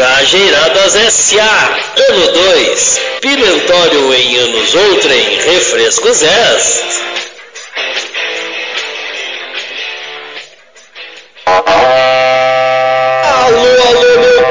Brajeiradas S.A. Ano 2. Pimentório em anos outrem.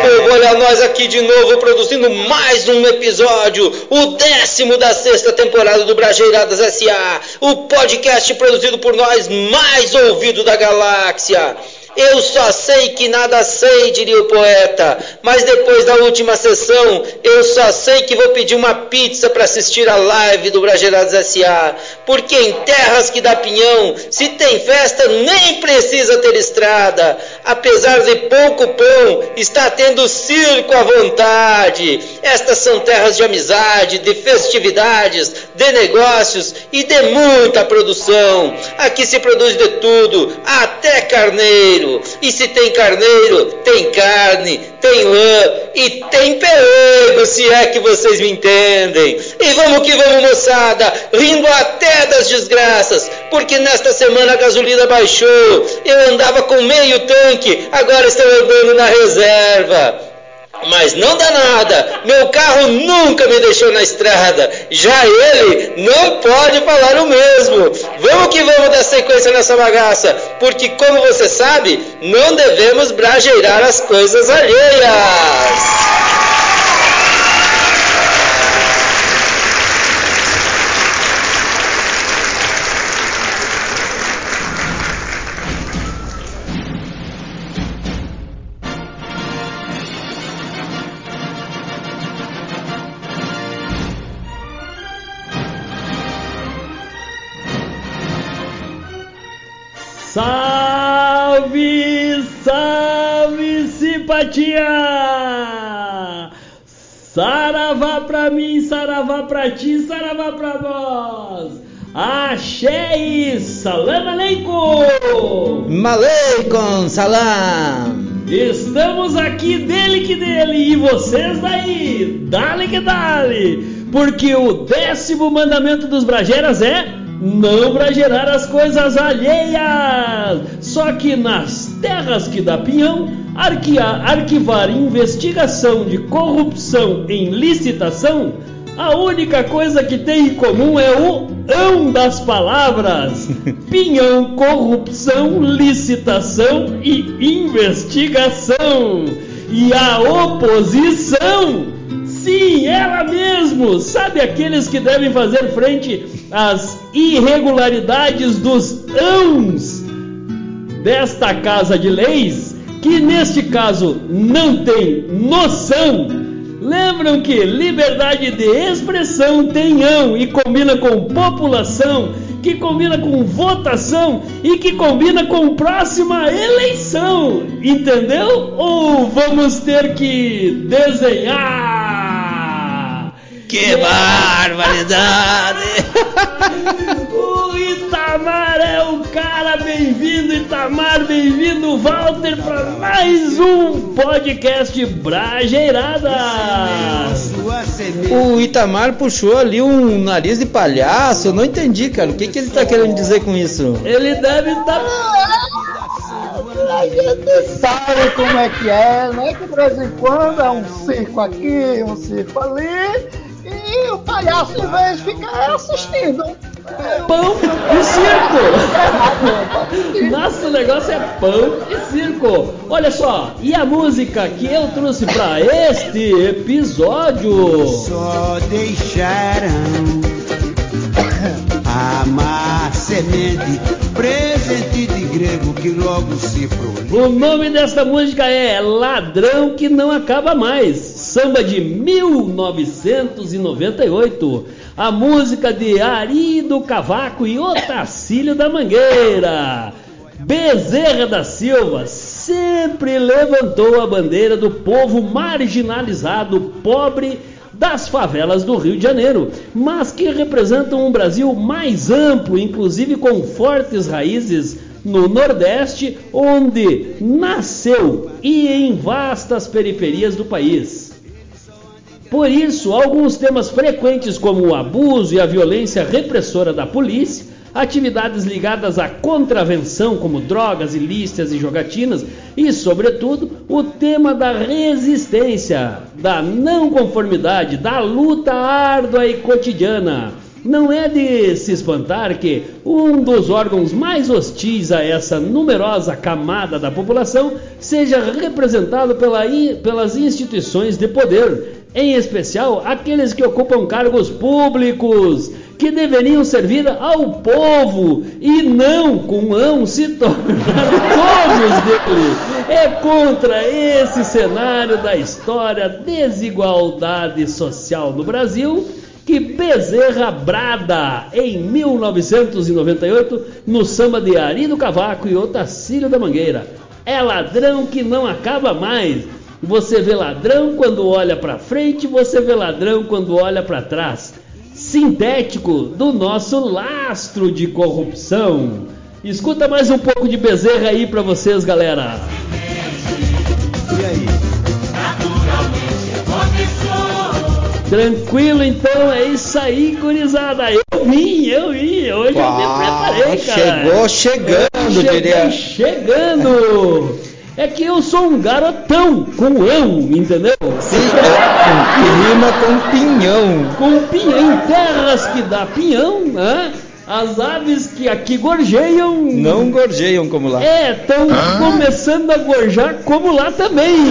Povo, olha nós aqui de novo produzindo mais um episódio, o décimo da sexta temporada do Brajeiradas S.A., o podcast produzido por nós mais ouvido da galáxia. Eu só sei que nada sei, diria o poeta, mas depois da última sessão, eu só sei que vou pedir uma pizza para assistir a live do Bragerados S.A., porque em terras que dá pinhão, se tem festa, nem precisa ter estrada. Apesar de pouco pão, está tendo circo à vontade. Estas são terras de amizade, de festividades, de negócios e de muita produção. Aqui se produz de tudo, até carneiro. E se tem carneiro, tem carne, tem lã e tem pelego, se é que vocês me entendem. E vamos que vamos, moçada, rindo até das desgraças, porque nesta semana a gasolina baixou. Eu andava com meio tanque, agora estou andando na reserva. Mas não dá nada, meu carro nunca me deixou na estrada, já ele não pode falar o mesmo. Vamos que vamos dar sequência nessa bagaça, porque como você sabe, não devemos brajeirar as coisas alheias. Simpatia! Saravá pra mim, saravá pra ti, saravá pra nós! Axé salam aleikum! Maleikum salam! Estamos aqui dele que dele e vocês daí, dale que dale! Porque o décimo mandamento dos Brageras é não bragerar as coisas alheias. Só que nas terras que dá pinhão, arquivar investigação de corrupção em licitação, a única coisa que tem em comum é o ão das palavras. Pinhão, corrupção, licitação e investigação. E a oposição, sim, ela mesmo, sabe aqueles que devem fazer frente às irregularidades dos ãos desta casa de leis, que neste caso não tem noção. Lembram que liberdade de expressão ão e combina com população, que combina com votação e que combina com próxima eleição. Entendeu? Ou vamos ter que desenhar? Que barbaridade! o Itamar é o cara, bem-vindo Itamar, bem-vindo Walter para mais um podcast Brajeiradas. O Itamar puxou ali um nariz de palhaço, eu não entendi, cara. O que, que ele tá querendo dizer com isso? Ele deve estar. A gente sabe como é que é, né? Que de vez em quando é um circo aqui, um circo ali, e o palhaço em vez fica assistindo. Pão e circo! Nosso negócio é pão e circo. Olha só, e a música que eu trouxe para este episódio? Só deixaram a má semente, presente de grego que logo se prolifera. O nome desta música é Ladrão que não acaba mais. Samba de 1998. A música de Ari do Cavaco e Otacílio da Mangueira. Bezerra da Silva sempre levantou a bandeira do povo marginalizado, pobre das favelas do Rio de Janeiro, mas que representam um Brasil mais amplo, inclusive com fortes raízes no Nordeste, onde nasceu e em vastas periferias do país. Por isso, alguns temas frequentes como o abuso e a violência repressora da polícia, atividades ligadas à contravenção, como drogas, ilícitas e jogatinas, e, sobretudo, o tema da resistência, da não conformidade, da luta árdua e cotidiana. Não é de se espantar que um dos órgãos mais hostis a essa numerosa camada da população seja representado pela, pelas instituições de poder, em especial aqueles que ocupam cargos públicos, que deveriam servir ao povo e não com ão se tornar todos dele. É contra esse cenário da história desigualdade social no Brasil que Bezerra brada em 1998 no samba de Ari do Cavaco e Otacílio da Mangueira. É ladrão que não acaba mais. Você vê ladrão quando olha para frente, você vê ladrão quando olha para trás. Sintético do nosso lastro de corrupção. Escuta mais um pouco de Bezerra aí para vocês, galera. E aí? Tranquilo, então, é isso aí, gurizada. Eu vim, eu vim, hoje eu me preparei, cara. Chegou chegando, diria. chegando. É que eu sou um garotão com ão, entendeu? Sim, é, que rima com pinhão. Com pinhão, em terras que dá pinhão, né? As aves que aqui gorjeiam. Não gorjeiam como lá. É, estão ah? começando a gorjar como lá também.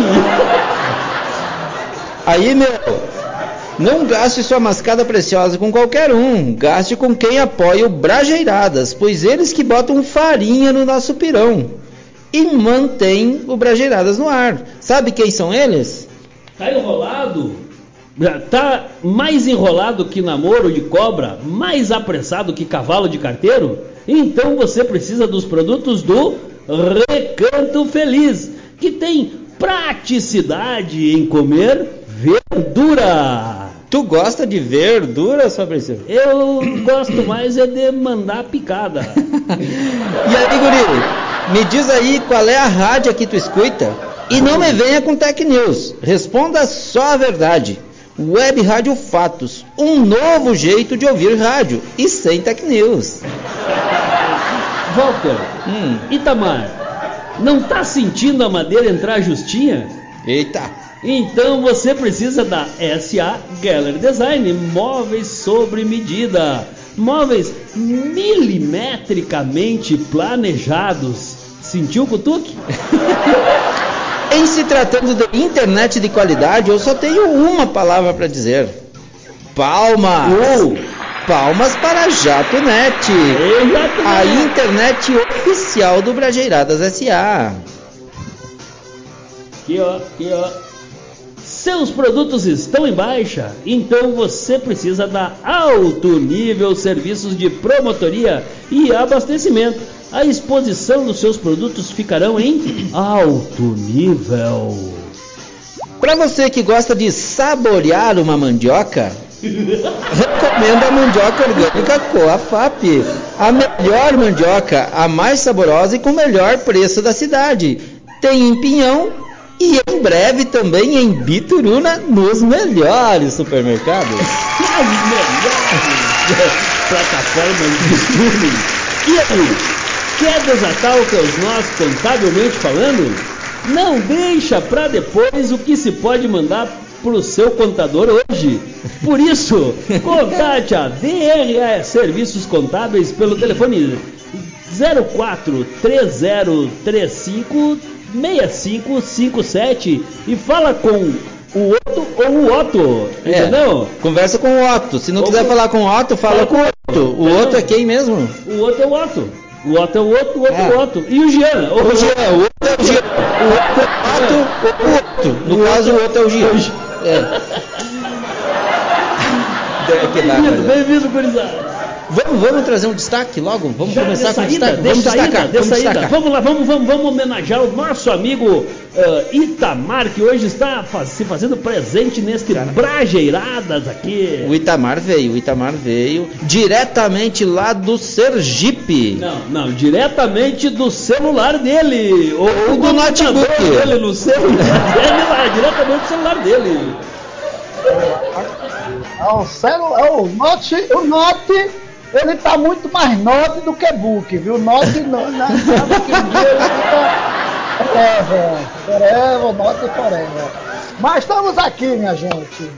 Aí, meu, não gaste sua mascada preciosa com qualquer um, gaste com quem apoia o Brajeiradas, pois eles que botam farinha no nosso pirão e mantém o Brajeiradas no ar. Sabe quem são eles? Tá enrolado? Tá mais enrolado que namoro de cobra, mais apressado que cavalo de carteiro? Então você precisa dos produtos do Recanto Feliz, que tem praticidade em comer verdura. Tu gosta de verdura, Fabrício? Eu gosto mais é de mandar picada. e aí, guri, me diz aí qual é a rádio que tu escuta e não me venha com tech news. Responda só a verdade. Web Rádio Fatos, um novo jeito de ouvir rádio e sem tech news. Walter, hum. Itamar, não tá sentindo a madeira entrar justinha? Eita! Então você precisa da SA Gallery Design, móveis sob medida, móveis milimetricamente planejados. Sentiu o cutuque? em se tratando de internet de qualidade, eu só tenho uma palavra para dizer: palmas. Uh. Palmas para JatoNet, a internet oficial do Brajeiradas SA. Aqui ó, aqui ó. Seus produtos estão em baixa? Então você precisa da Alto Nível Serviços de Promotoria e Abastecimento. A exposição dos seus produtos ficarão em alto nível. Para você que gosta de saborear uma mandioca, recomendo a mandioca orgânica Coafap. A melhor mandioca, a mais saborosa e com o melhor preço da cidade. Tem em pinhão e em breve também em Bituruna, nos melhores supermercados. As melhores plataformas de streaming. E aí, quer desatar o que os nós contabilmente falando? Não deixa para depois o que se pode mandar para o seu contador hoje. Por isso, contate a DRA Serviços Contábeis pelo telefone 043035 6557 e fala com o Otto ou o Otto, é, entendeu? Conversa com o Otto. Se não ou quiser com... falar com o Otto, fala, fala com o Otto. O Otto é quem mesmo? O Otto é o Otto. O Otto é o Otto, o Otto é o Otto. E o Jean? O, o Jean, o Otto é o Jean. O Otto é o Otto, o Otto. No caso, o Otto é o Jean. É. Bem-vindo, bem-vindo, gurizada. Vamos, vamos trazer um destaque logo? Vamos Já começar com destaque? Vamos saída, destacar, vamos destacar. Vamos lá, vamos, vamos, vamos homenagear o nosso amigo uh, Itamar, que hoje está faz, se fazendo presente neste Cara. Brajeiradas aqui. O Itamar veio, o Itamar veio diretamente lá do Sergipe. Não, não, diretamente do celular dele. Ou, ou do notebook. dele no celular dele lá, diretamente do celular dele. É o, celu, é o Note, o Note Ele tá muito mais note do que book, viu? Note não, na, na que ele fica forever, forever, note forever. Mas estamos aqui, minha gente.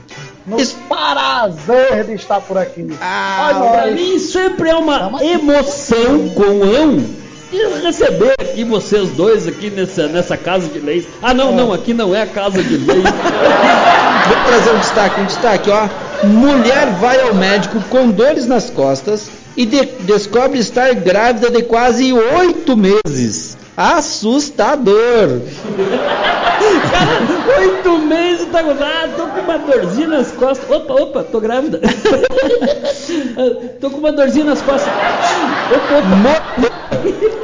No prazer de estar por aqui. Ah, pra mim sempre é uma emoção com ão e receber aqui vocês dois aqui nessa, nessa casa de leis. Ah, não, é. não, aqui não é a casa de leis. Vou trazer um destaque, um destaque, ó. Mulher vai ao médico com dores nas costas e de descobre estar grávida de quase oito meses. Assustador! Cara, oito meses tá ah, tô com uma dorzinha nas costas. Opa, opa, tô grávida. tô com uma dorzinha nas costas. Opa, opa.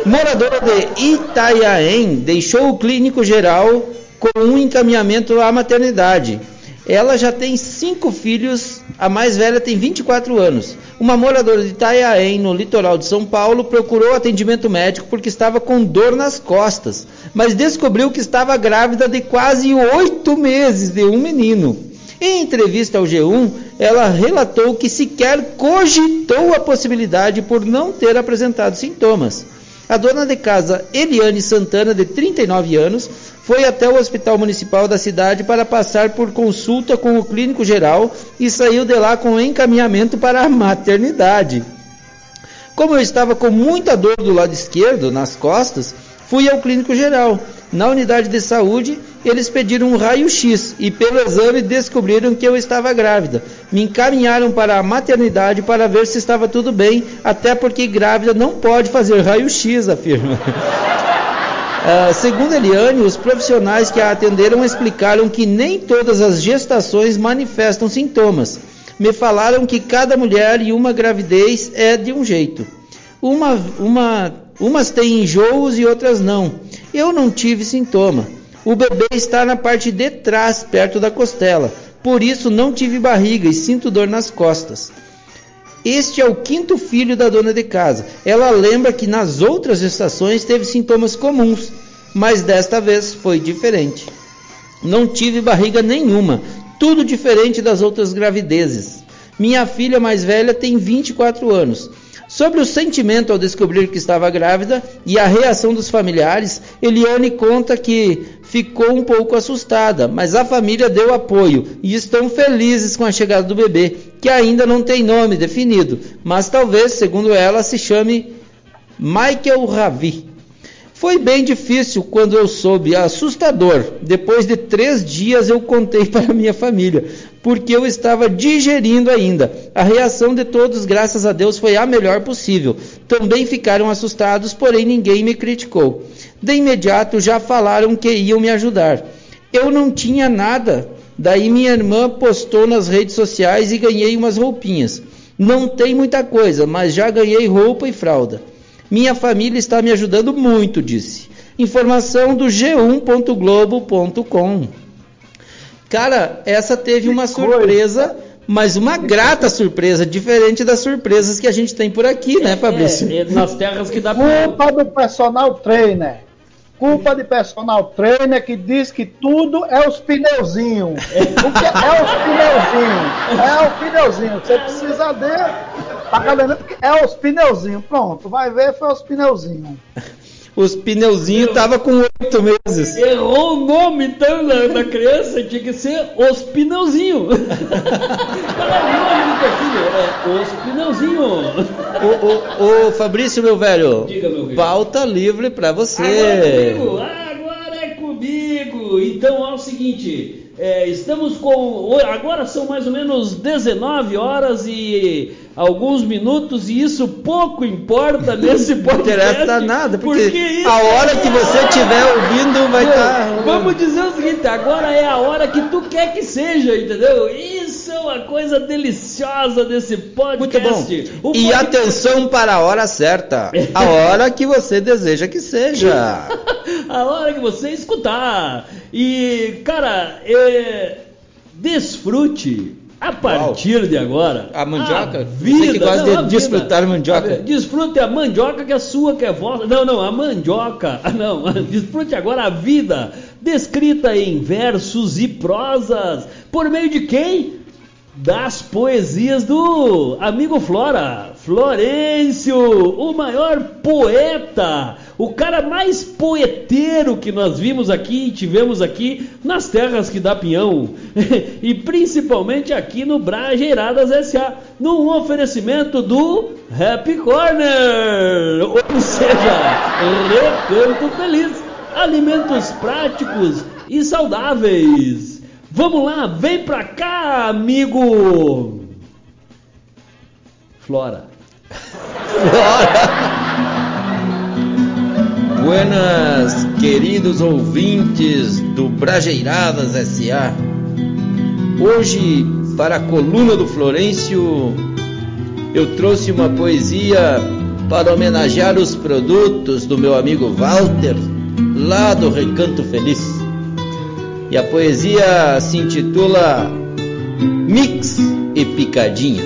Moradora de Itaiaém deixou o clínico geral com um encaminhamento à maternidade. Ela já tem cinco filhos, a mais velha tem 24 anos. Uma moradora de Itaiaém, no litoral de São Paulo, procurou atendimento médico porque estava com dor nas costas, mas descobriu que estava grávida de quase oito meses de um menino. Em entrevista ao G1, ela relatou que sequer cogitou a possibilidade por não ter apresentado sintomas. A dona de casa Eliane Santana, de 39 anos, foi até o hospital municipal da cidade para passar por consulta com o clínico geral e saiu de lá com encaminhamento para a maternidade. Como eu estava com muita dor do lado esquerdo, nas costas, fui ao clínico geral. Na unidade de saúde, eles pediram um raio-x e, pelo exame, descobriram que eu estava grávida. Me encaminharam para a maternidade para ver se estava tudo bem, até porque grávida não pode fazer raio-x, afirma. Uh, segundo Eliane, os profissionais que a atenderam explicaram que nem todas as gestações manifestam sintomas. Me falaram que cada mulher e uma gravidez é de um jeito. Uma, uma, umas têm enjoos e outras não. Eu não tive sintoma. O bebê está na parte de trás, perto da costela. Por isso não tive barriga e sinto dor nas costas. Este é o quinto filho da dona de casa. Ela lembra que nas outras estações teve sintomas comuns, mas desta vez foi diferente. Não tive barriga nenhuma, tudo diferente das outras gravidezes. Minha filha mais velha tem 24 anos. Sobre o sentimento ao descobrir que estava grávida e a reação dos familiares, Eliane conta que ficou um pouco assustada, mas a família deu apoio e estão felizes com a chegada do bebê, que ainda não tem nome definido, mas talvez, segundo ela, se chame Michael Ravi. Foi bem difícil quando eu soube, assustador. Depois de três dias eu contei para minha família, porque eu estava digerindo ainda. A reação de todos, graças a Deus, foi a melhor possível. Também ficaram assustados, porém ninguém me criticou. De imediato já falaram que iam me ajudar. Eu não tinha nada. Daí minha irmã postou nas redes sociais e ganhei umas roupinhas. Não tem muita coisa, mas já ganhei roupa e fralda. Minha família está me ajudando muito, disse. Informação do g1.globo.com. Cara, essa teve uma surpresa, mas uma grata surpresa, diferente das surpresas que a gente tem por aqui, né, Fabrício? É, é, nas terras que dá Culpa do personal trainer. Culpa de personal trainer que diz que tudo é os pneuzinhos. É os pneuzinhos? É o pneuzinho. Você precisa de Tá cabendo é os pneuzinhos. Pronto, vai ver, foi os pneuzinhos. Os pneuzinhos tava com oito meses. Errou o nome então da, da criança, tinha que ser os pneuzinhos. Qual é o nome do teu filho? É os pneuzinhos. Ô, ô, ô, Fabrício, meu velho. Diga, meu filho. Pauta livre pra você. Agora é comigo. Agora é comigo. Então é o seguinte. É, estamos com. Agora são mais ou menos 19 horas e alguns minutos, e isso pouco importa nesse podcast. Não interessa nada, porque, porque a hora que você estiver ouvindo vai estar. Tá... Vamos dizer o seguinte: agora é a hora que tu quer que seja, entendeu? Isso é uma coisa deliciosa desse podcast. Muito bom. E atenção para a hora certa a hora que você deseja que seja. a hora que você escutar. E, cara, é, desfrute a partir Uau. de agora. A mandioca? A vida, Você que gosta não, de desfrutar a mandioca. A, desfrute a mandioca que é sua, que é vossa. Não, não, a mandioca. Não, desfrute agora a vida, descrita em versos e prosas. Por meio de quem? Das poesias do amigo Flora, Florencio, o maior poeta, o cara mais poeteiro que nós vimos aqui, tivemos aqui nas terras que dá pinhão, e principalmente aqui no Brajeiradas SA, num oferecimento do Happy Corner, ou seja, Recanto Feliz, alimentos práticos e saudáveis. Vamos lá, vem pra cá, amigo. Flora. Buenas, queridos ouvintes do Brajeiradas SA. Hoje, para a coluna do Florencio, eu trouxe uma poesia para homenagear os produtos do meu amigo Walter, lá do Recanto Feliz. E a poesia se intitula Mix e Picadinha.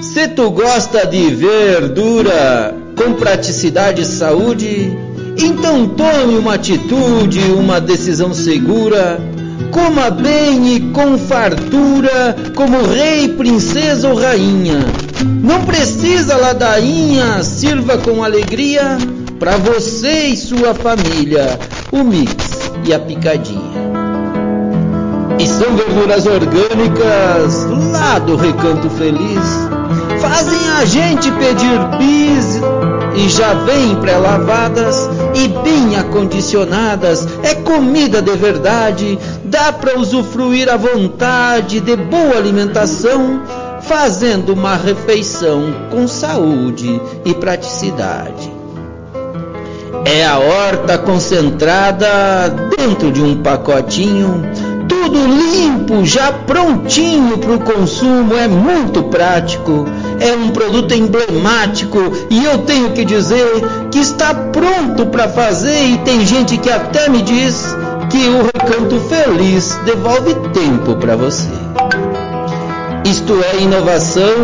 Se tu gosta de verdura com praticidade e saúde, então tome uma atitude, uma decisão segura. Coma bem e com fartura, como rei, princesa ou rainha. Não precisa ladainha, sirva com alegria para você e sua família o mix e a picadinha. E são verduras orgânicas lá do Recanto Feliz. Fazem a gente pedir bis e já vêm pré-lavadas e bem acondicionadas. É comida de verdade, dá para usufruir à vontade de boa alimentação, fazendo uma refeição com saúde e praticidade. É a horta concentrada dentro de um pacotinho, tudo limpo, já prontinho para o consumo, é muito prático, é um produto emblemático e eu tenho que dizer que está pronto para fazer e tem gente que até me diz que o Recanto Feliz devolve tempo para você. Isto é inovação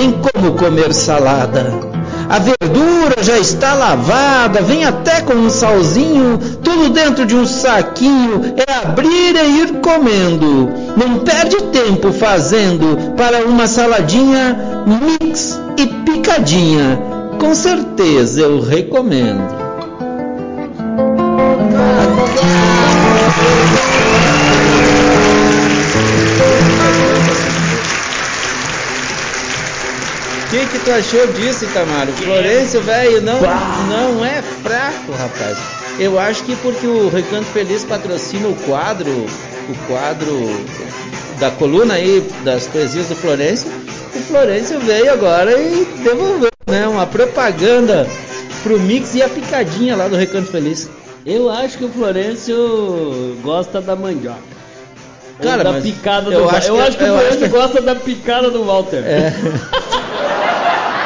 em como comer salada. A verdura já está lavada, vem até com um salzinho, tudo dentro de um saquinho. É abrir e ir comendo. Não perde tempo fazendo para uma saladinha mix e picadinha. Com certeza eu recomendo. Que, que tu achou disso, Itamar? O Florencio, velho, não, não é fraco, rapaz. Eu acho que porque o Recanto Feliz patrocina o quadro, o quadro da coluna aí das poesias do Florencio, o Florencio veio agora e devolveu, né? Uma propaganda pro mix e a picadinha lá do Recanto Feliz. Eu acho que o Florencio gosta da mandioca. Cara, da picada do eu Walter. acho Eu que- acho que o eu Florencio acho que- gosta da picada do Walter. É.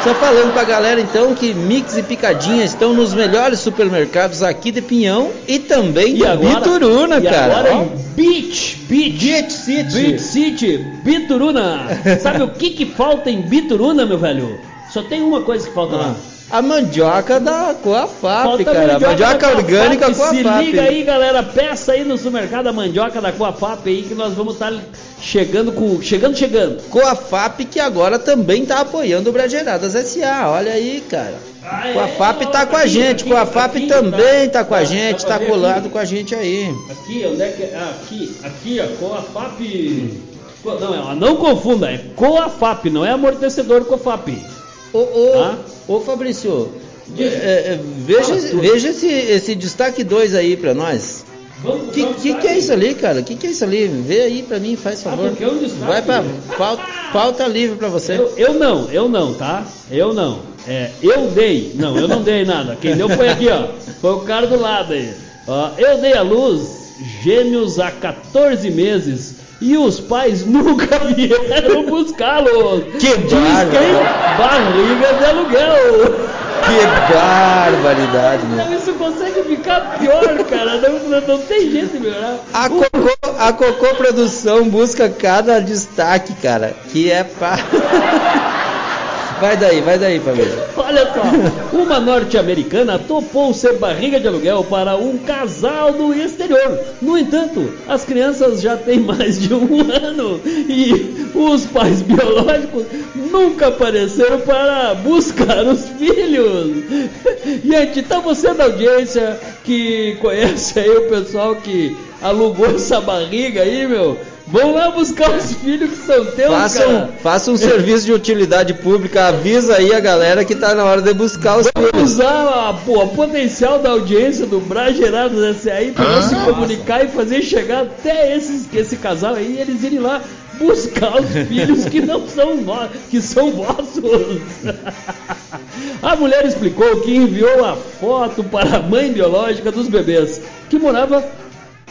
Só falando pra galera então que mix e picadinha estão nos melhores supermercados aqui de Pinhão e também de Bituruna, e cara. agora em Beach, Beach, Beach City. Beach City, Bituruna. Sabe o que que falta em Bituruna, meu velho? Só tem uma coisa que falta lá. A mandioca da Coafap, Falta cara. A mandioca da orgânica Coafap. Se Coafap. liga aí, galera. Peça aí no supermercado a mandioca da Coafap aí que nós vamos estar chegando com. Chegando, chegando. Coafap que agora também tá apoiando o Brageiradas SA. Olha aí, cara. Ah, é? Coafap tá com a Aqui, gente. aqui, Coafap aqui, também tá. tá com a Dá- gente, tá colado com a gente aí. Aqui, onde é que é? Ah, aqui, aqui, ó, Coafap. Co- Não, não confunda, é Coafap, não é amortecedor Coafap. Ô, ô, ô Fabrício, é, é, veja, Fala tudo. veja esse, esse destaque 2 aí pra nós. Vamos, Que, que, que é isso ali, cara? Que que é isso ali? Vê aí pra mim, faz Ah, favor. porque é um. Vai pra pauta, pauta livre pra você. Eu, eu não, eu não, tá? Eu não. É, eu dei. Não, eu não dei nada. Quem deu foi aqui, ó. Foi o cara do lado aí. Ó, eu dei à luz gêmeos há 14 meses e os pais nunca vieram buscá-los. Que Diz? Barriga de aluguel. Que barbaridade, meu. Não, isso consegue ficar pior, cara. Não, não, não tem jeito de melhorar. A Cocô, a Cocô Produção busca cada destaque, cara, que é pra... Vai daí, vai daí, família. Olha só, uma norte-americana topou ser barriga de aluguel para um casal do exterior. No entanto, as crianças já têm mais de um ano e os pais biológicos nunca apareceram para buscar os filhos. Gente, então você da audiência que conhece aí o pessoal que alugou essa barriga aí, meu, Vão lá buscar os filhos que são teus, Faça cara. um, faça um serviço de utilidade pública, avisa aí a galera que tá na hora de buscar os Vamos filhos. usar a, pô, a potencial da audiência do Bragerados SAI para se comunicar e fazer chegar até esses, esse casal aí e eles irem lá buscar os filhos que não são nossos, que são vossos. A mulher explicou que enviou a foto para a mãe biológica dos bebês, que morava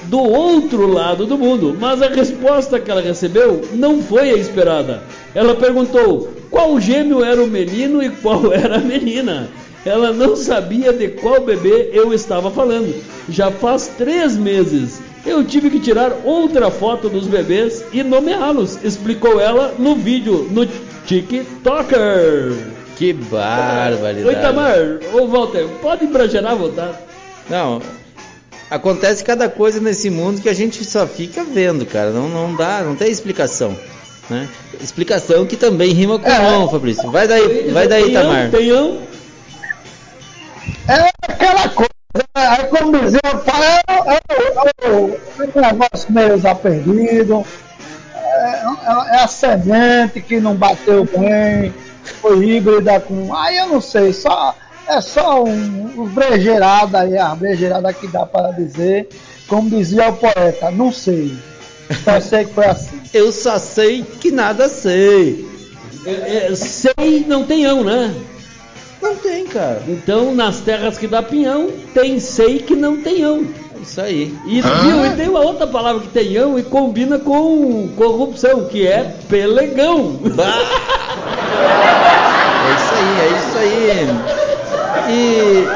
do outro lado do mundo, mas a resposta que ela recebeu não foi a esperada. Ela perguntou qual gêmeo era o menino e qual era a menina. Ela não sabia de qual bebê eu estava falando. Já faz três meses. Eu tive que tirar outra foto dos bebês e nomeá-los, explicou ela no vídeo no TikToker. Que barbaridade. Oi, Tamar, ô Walter, pode embragerar à vontade. Não, acontece cada coisa nesse mundo que a gente só fica vendo, cara. Não, não dá, não tem explicação. Né? Explicação que também rima com É. não, Fabrício. Vai daí, vai daí, Tenham, Tamar. tenham. É aquela coisa, né? aí como dizia o pai, é um negócio meio já perdido, é, é- é a semente que não bateu bem, foi híbrida com. Aí eu não sei, só, é só um, um brejeirada aí, a brejeirada que dá para dizer, como dizia o poeta, não sei. Só sei que foi assim. Eu só sei que nada sei. É, é, sei não tenhão, né? Não tem, cara. Então, nas terras que dá pinhão, tem sei que não tenhão. É isso aí. E, viu, e tem uma outra palavra que tenhão e combina com corrupção, que é pelegão. É isso aí, é isso aí. E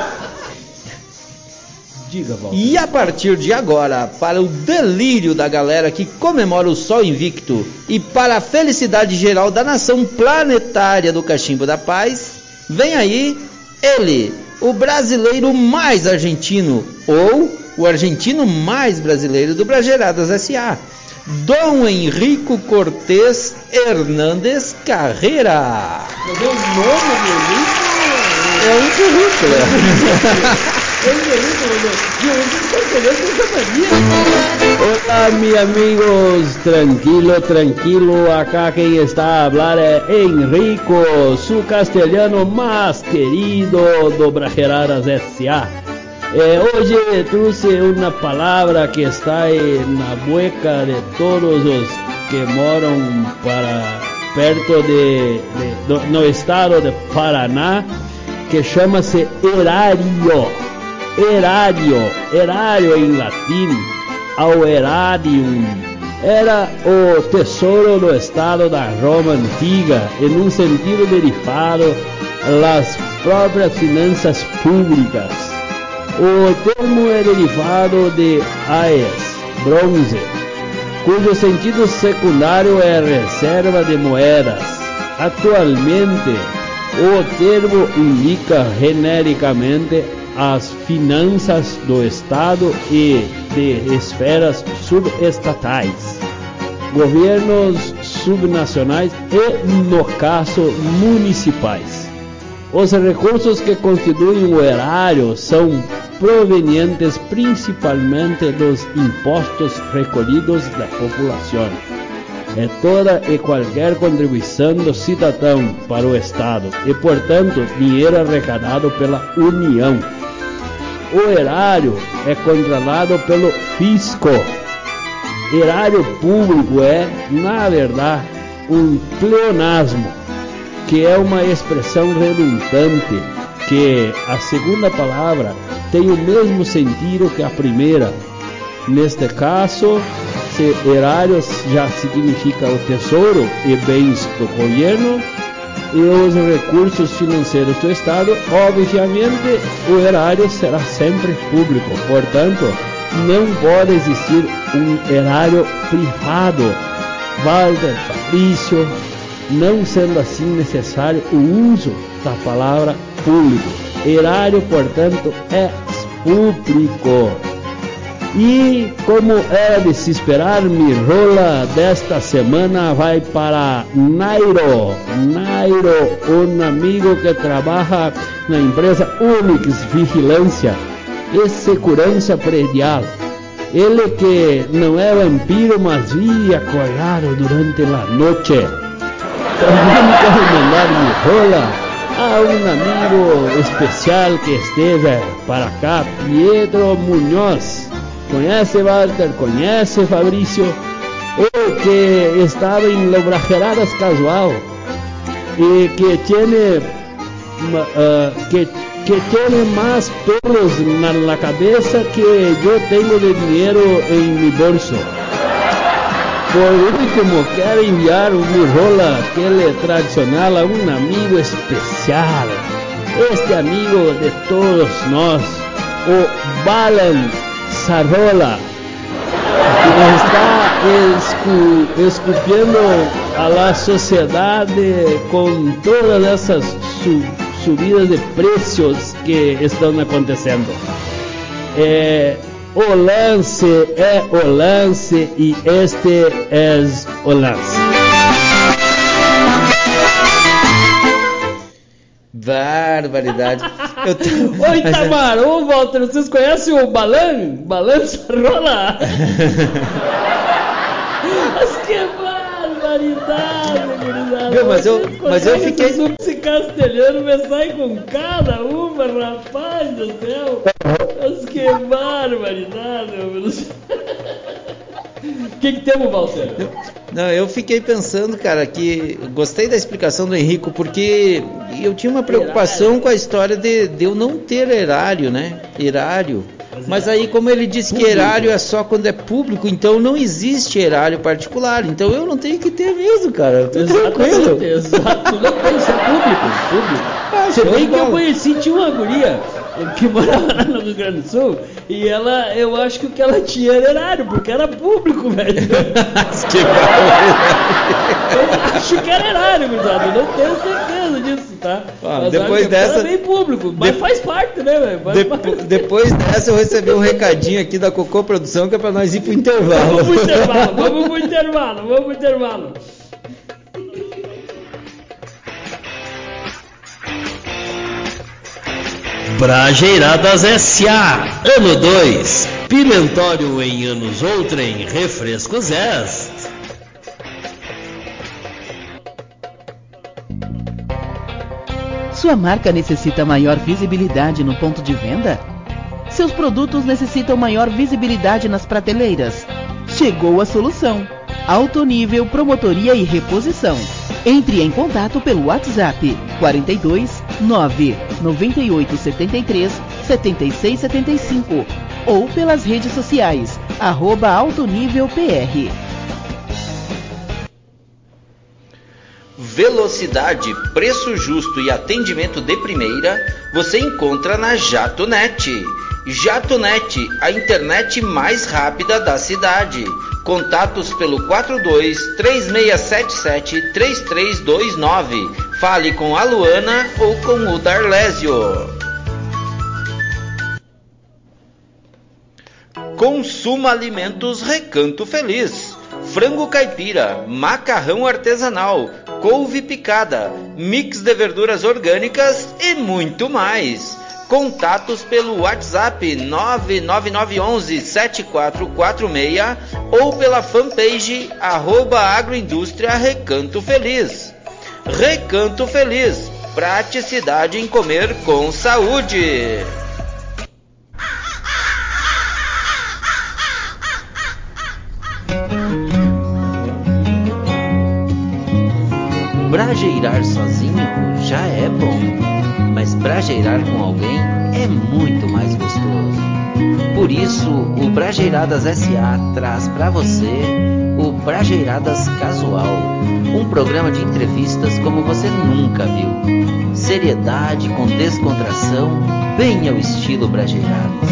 Diga, Walter. E a partir de agora, para o delírio da galera que comemora o Sol Invicto e para a felicidade geral da nação planetária do Cachimbo da Paz, vem aí ele, o brasileiro mais argentino, ou o argentino mais brasileiro do Brageradas S.A., Dom Henrico Cortez Hernandes Carreira. É o nome do livro? É um currículo. É o currículo, né? E eu não estou entendendo essa mania. Hola, mi amigos, tranquilo, tranquilo, acá quem está a hablar é Enrico, su castelhano mais querido do Brajeradas S.A. Eh, hoje trouxe uma palavra que está eh, na boca de todos os que moram para perto de, de- do- no estado de Paraná, que chama-se erário. Erário, erário em latim, ao erarium. Era o tesouro do estado da Roma antiga, em um sentido derivado das próprias finanças públicas. O termo é derivado de AES, bronze, cujo sentido secundário é reserva de moedas. Atualmente, o termo indica genericamente as finanças do Estado e de esferas subestatais, governos subnacionais e, no caso, municipais. Os recursos que constituem o erário são provenientes principalmente dos impostos recolhidos da população. É toda e qualquer contribuição do cidadão para o Estado e, portanto, dinheiro arrecadado pela União. O erário é controlado pelo fisco. Erário público é, na verdade, um pleonasmo que é uma expressão redundante, que a segunda palavra tem o mesmo sentido que a primeira. Neste caso, se erário já significa o tesouro e bens do governo e os recursos financeiros do Estado, obviamente o erário será sempre público. Portanto, não pode existir um erário privado. Walter, Fabrício, não sendo assim necessário o uso da palavra público. Erário, portanto, é público. E como era de se esperar, mi rola desta semana vai para Nairo. Nairo, um amigo que trabalha na empresa Unix Vigilância e Segurança Predial. Ele que não é vampiro, mas via acordado durante a noite. Também quero mandar mi rola a um amigo especial que esteja para cá, Pietro Munhoz. Conhece Walter, conhece Fabrício, o que estava em Lobrajeradas Casual e que tiene uh, que, que tiene más pelos na, na cabeça que eu tenho de dinheiro em mi bolso. Por último, quero enviar um rola aquele tradicional a um amigo especial. Este amigo de todos nós, o Balan Sarrola, que está escu esculpindo a la sociedade com todas essas su subidas de preços que estão acontecendo. É, o lance é o lance e este é o lance. Barbaridade. Eu tô... Oi, Itamar, ô Walter, vocês conhecem o Balan? Balan Sarrola? Mas que barbaridade, gurizada. Meu, mas eu- mas eu fiquei- esse castelhano me sai com cada uma, rapaz do céu. Mas que barbaridade, meu Deus. O que, que temos, Walter? Não, eu fiquei pensando, cara, que gostei da explicação do Henrico, porque eu tinha uma preocupação com a história de, de eu não ter erário, né? Erário. Mas aí, como ele disse que erário é só quando é público, então não existe erário particular. Então eu não tenho que ter mesmo, cara. Eu tô tranquilo. Exatamente, exato. Não tem, isso é público, público. Ah, show bem que eu conheci, tinha uma guria que morava lá no Rio Grande do Sul e ela, eu acho que o que ela tinha era erário, porque era público, velho. Eu acho que era erário, gurizada, eu não tenho certeza disso, tá? Ah, Mas depois dessa- Era bem público, mas de- faz parte, né, velho? Depo- parte. depois dessa eu recebi um recadinho aqui da Cocô Produção que é pra nós ir pro intervalo. Vamos pro intervalo, vamos pro intervalo, vamos pro intervalo. Brajeiradas S.A. Ano 2. Pimentório em anos outrem. Refrescos S. Sua marca necessita maior visibilidade no ponto de venda? Seus produtos necessitam maior visibilidade nas prateleiras? Chegou a solução. Alto nível promotoria e reposição. Entre em contato pelo WhatsApp 42 9 98 73 76 75 ou pelas redes sociais arroba Alto Nível PR. Velocidade, preço justo e atendimento de primeira você encontra na JatoNet. JatoNet, a internet mais rápida da cidade. Contatos pelo 42 3677 3329. Fale com a Luana ou com o Darlésio. Consuma Alimentos Recanto Feliz. Frango caipira, macarrão artesanal, couve picada, mix de verduras orgânicas e muito mais. Contatos pelo WhatsApp 99911 7446 ou pela fanpage arroba agroindústria Recanto Feliz. Recanto Feliz, praticidade em comer com saúde. Brajeirar sozinho já é bom, mas brajeirar com alguém é muito mais gostoso. Por isso, o Brajeiradas SA traz para você o Brajeiradas Casual, um programa de entrevistas como você nunca viu. Seriedade com descontração, bem ao estilo Brajeiradas.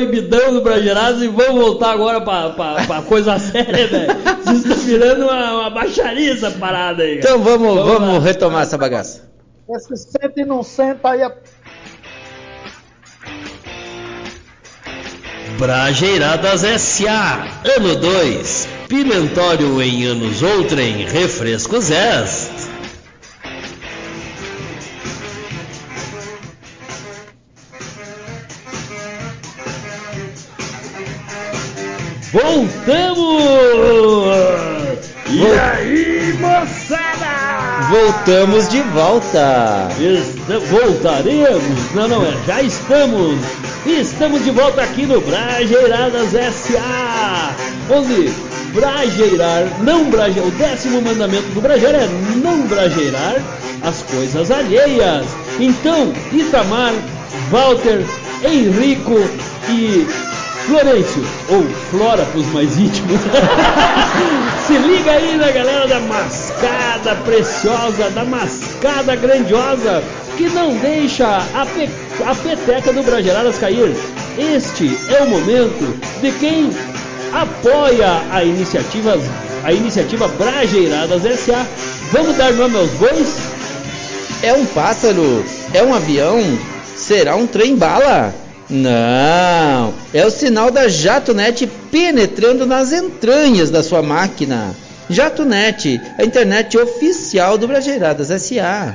Morbidão do Bragerados e vamos voltar agora pra, pra, pra coisa séria, velho. Vocês estão virando uma, uma baixaria essa parada aí. Então vamos, Vamos vamos, lá. retomar essa bagaça. Esse senta e não senta aí. é- Brajeiradas S.A. Ano 2. Pimentório em anos outrem. Refrescos S. Voltamos! E aí, moçada? Voltamos de volta. Esta- voltaremos? Não, não é, já estamos! Estamos de volta aqui no Brajeiradas SA! Onde brajeirar, não brajeirar, o décimo mandamento do brajeiro é não brajeirar as coisas alheias. Então, Itamar, Walter, Henrico e Florencio, ou Flora para os mais íntimos. Se liga aí na galera da mascada preciosa, da mascada grandiosa, que não deixa a, pe- a peteca do Brageradas cair. Este é o momento de quem apoia a iniciativa, a iniciativa Brajeiradas SA. Vamos dar nome aos bois? É um pássaro? É um avião? Será um trem-bala? Não, é o sinal da JatoNet penetrando nas entranhas da sua máquina. JatoNet, a internet oficial do Brajeiradas SA.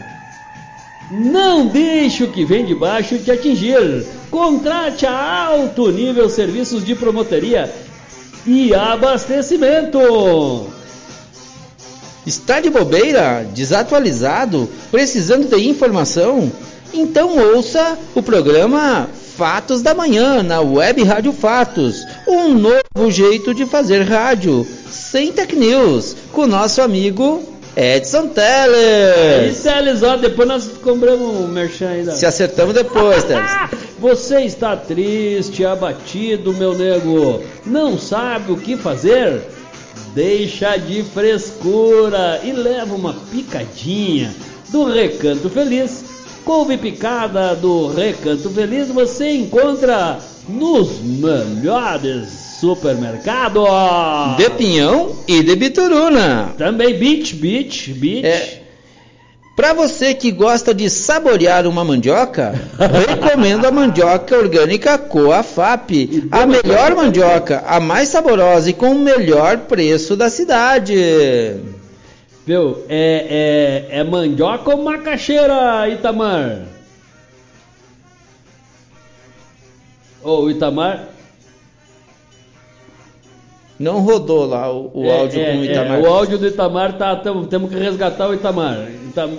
Não deixe o que vem de baixo te atingir. Contrate a alto nível serviços de promotoria e abastecimento. Está de bobeira? Desatualizado? Precisando de informação? Então ouça o programa Fatos da Manhã na Web Rádio Fatos. Um novo jeito de fazer rádio. Sem tech news. Com nosso amigo Edson E Teles. Teles, ó, depois nós compramos um merchan ainda. Se acertamos depois, Teles. Você está triste, abatido, meu nego. Não sabe o que fazer? Deixa de frescura e leva uma picadinha do Recanto Feliz. Couve picada do Recanto Feliz você encontra nos melhores supermercados. De Pinhão e de Bituruna. Também Beach, Beach, Beach. É. Para você que gosta de saborear uma mandioca, recomendo a mandioca orgânica Coafap, a melhor mandioca, a mais saborosa e com o melhor preço da cidade. Viu? É, é, é mandioca ou macaxeira, Itamar? Ô, Itamar. Não rodou lá o, o é, áudio é, com o é, Itamar. o áudio do Itamar tá. Tamo, temos que resgatar o Itamar. Itam-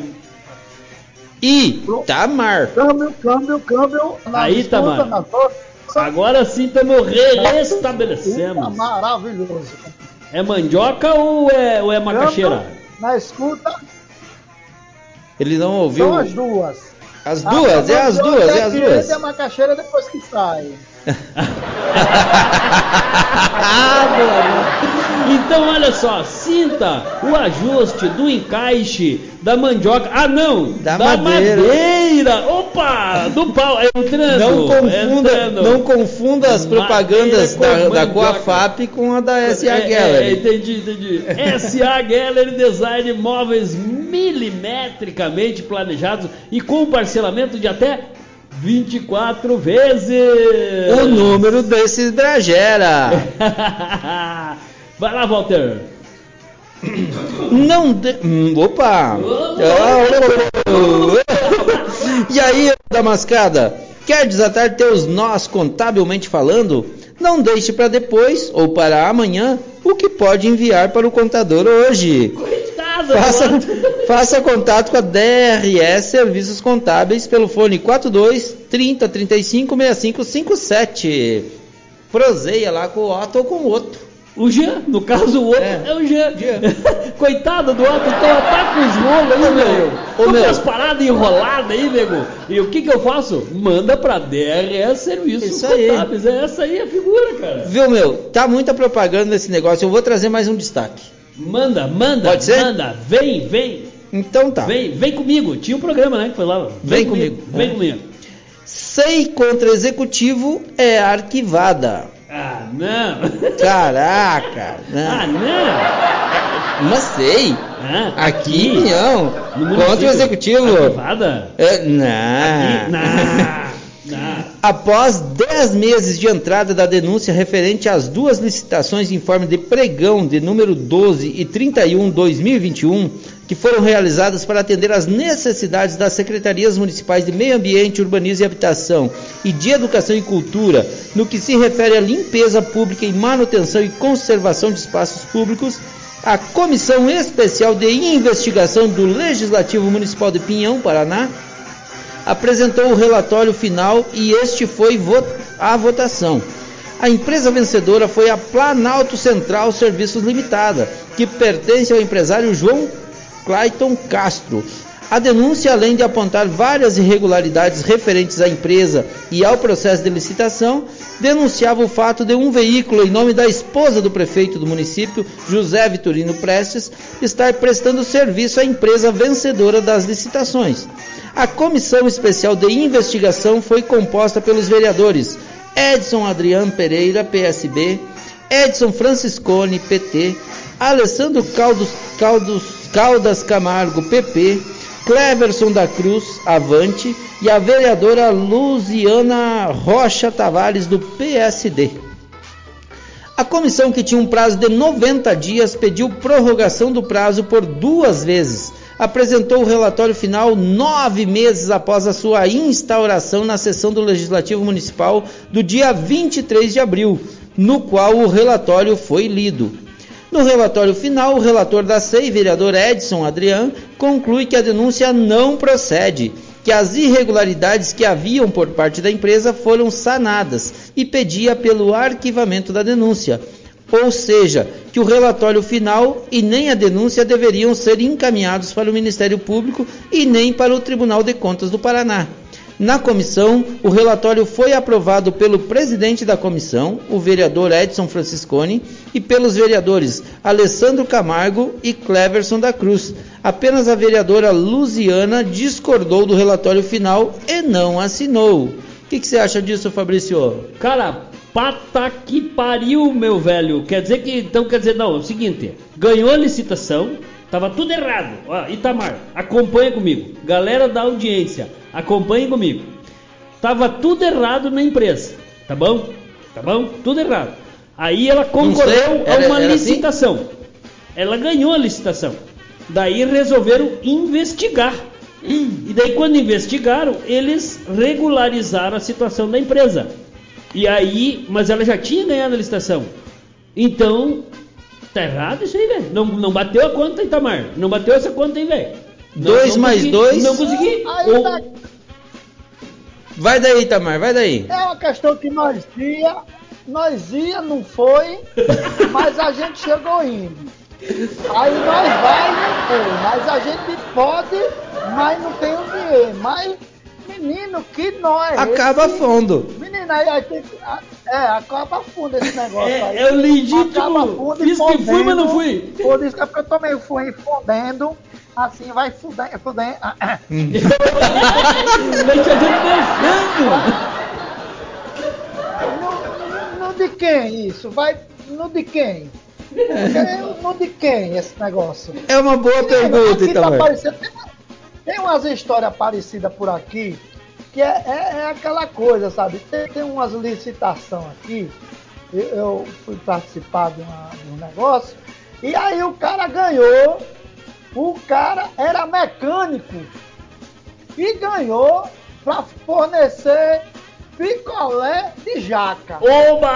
Itamar. Câmbio, câmbio, câmbio. na Aí, força. Agora sim estamos Tá restabelecemos. maravilhoso. É mandioca ou é, ou é macaxeira? Na escuta, Ele não ouviu. são as duas. As duas, é as A duas, é as duas. entra, a macaxeira depois que sai. Então olha só, sinta o ajuste do encaixe da mandioca. Ah não, Da madeira. madeira. Opa, do pau entrando. Não confunda, entrando. não confunda as propagandas da, da. Coafap com a da SA É, é, Gallery. entendi, entendi. SA Gallery Design móveis milimetricamente planejados e com parcelamento de até 24 vezes. O número desse Dragera. Vai lá, Walter. Não de... hum, Opa! E aí, da mascada? Quer desatar teus nós contabilmente falando? Não deixe para depois ou para amanhã o que pode enviar para o contador hoje. Coitado, Faça, faça contato com a DRS Serviços Contábeis pelo fone 42 30 35 65 57. Proseia lá com o Otto ou com o outro. O Jean, no caso o outro é, É. o Jean. Jean. Coitado do outro, então tá com os rolos aí, meu. Ô, meu. as paradas enroladas aí, nego. E o que que eu faço? Manda pra DRS Serviços Isso aí. Contábeis. É essa aí a figura, cara. Viu, meu? Tá muita propaganda nesse negócio. Eu vou trazer mais um destaque. Manda, manda, Pode ser? manda. Vem, vem. Então tá. Vem, vem comigo. Tinha um programa, né, que foi lá. Vem comigo. Vem É. comigo. SEI contra executivo é arquivada. Ah, não. Caraca, Ah, não. não. Uma SEI. Ah, Aqui, não. no Contra o executivo. Arquivada? É, não. Aqui? Não. Não. Após 10 meses de entrada da denúncia referente às duas licitações em forma de pregão de número 12 e 31/2021, que foram realizadas para atender às necessidades das secretarias municipais de Meio Ambiente, Urbanismo e Habitação e de Educação e Cultura, no que se refere à limpeza pública e manutenção e conservação de espaços públicos, a Comissão Especial de Investigação do Legislativo Municipal de Pinhão, Paraná, apresentou o relatório final e este foi a votação. A empresa vencedora foi a Planalto Central Serviços Limitada, que pertence ao empresário João Clayton Castro. A denúncia, além de apontar várias irregularidades referentes à empresa e ao processo de licitação, denunciava o fato de um veículo em nome da esposa do prefeito do município, José Vitorino Prestes, estar prestando serviço à empresa vencedora das licitações. A comissão especial de investigação foi composta pelos vereadores Edson Adriano Pereira, PSB, Edson Franciscone, PT, Alessandro Caldos, Caldos, Caldas Camargo, PP, Cleverson da Cruz, Avante, e a vereadora Luziana Rocha Tavares, do PSD. A comissão, que tinha um prazo de 90 dias, pediu prorrogação do prazo por duas vezes. Apresentou o relatório final nove meses após a sua instauração na sessão do Legislativo Municipal do dia 23 de abril, no qual o relatório foi lido. No relatório final, o relator da SEI, vereador Edson Adrian, conclui que a denúncia não procede, que as irregularidades que haviam por parte da empresa foram sanadas e pedia pelo arquivamento da denúncia. Ou seja, que o relatório final e nem a denúncia deveriam ser encaminhados para o Ministério Público e nem para o Tribunal de Contas do Paraná. Na comissão, o relatório foi aprovado pelo presidente da comissão, o vereador Edson Franciscone, e pelos vereadores Alessandro Camargo e Cleverson da Cruz. Apenas a vereadora Luziana discordou do relatório final e não assinou. O que, que você acha disso, Fabrício? Cara, pata que pariu, meu velho. Quer dizer que, então, quer dizer, não, é o seguinte, ganhou a licitação, tava tudo errado. Ó, Itamar, acompanha comigo. Galera da audiência, acompanhe comigo. Tava tudo errado na empresa, tá bom? Tá bom? Tudo errado. Aí ela concorreu era- a uma assim? licitação. Ela ganhou a licitação. Daí resolveram investigar. E daí quando investigaram, eles regularizaram a situação da empresa. E aí, mas ela já tinha ganhado a licitação. Então, tá errado isso aí, velho. Não, não bateu a conta, Itamar. Não bateu essa conta aí, velho. Não- Dois não mais consegui- dois? Não consegui. Aí Ou- tá- Vai daí, Tamar, vai daí. É uma questão que nós ia, nós ia, não foi, mas a gente chegou indo. Aí nós vai não foi, mas a gente pode, mas não tem o dinheiro. Mas, menino, que nós. Acaba esse- fundo. Menino, aí, aí tem que. É, acaba fundo esse negócio aí. É, é o legítimo. Acaba fundo e Fiz que fui, mas não fui. Por isso que eu também fui fodendo. Assim vai fudendo. fudendo. Vai te dançando. No, no de quem isso? Vai no de quem? No de quem esse negócio? É uma boa pergunta, tá Itamar. parecendo- tem, tem umas histórias parecidas por aqui, que é, é- é aquela coisa, sabe? Tem, tem umas licitações aqui, eu, eu fui participar de, uma- de um negócio, e aí o cara ganhou, o cara era mecânico, e ganhou para fornecer picolé de jaca. Oba!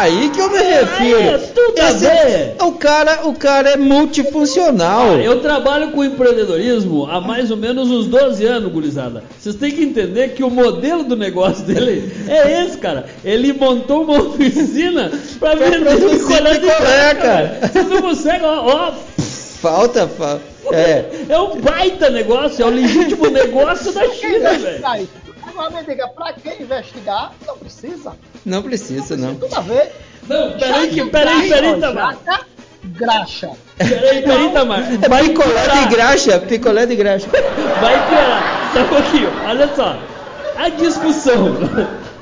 Aí que eu me refiro. é tudo a Esse- ver. o cara, o cara é multifuncional. Eu trabalho com empreendedorismo há mais ou menos uns 12 anos, gurizada. Vocês têm que entender que o modelo do negócio dele é esse, cara. Ele montou uma oficina pra vender picolé de picolé, jaca, cara. Vocês não conseguem, ó, ó, Falta, fa- é. é um baita negócio, é o legítimo negócio da China, velho. investigar isso? Agora me diga, pra quem investigar, não precisa. Não precisa, não. Tudo a ver. Não, peraí, que, peraí, graxa, peraí, Tamar. Graxa. Peraí, peraí, Tamar. É Vai picolé de piorar. graxa, picolé de graxa. Vai piorar. Só um pouquinho, olha só. a discussão.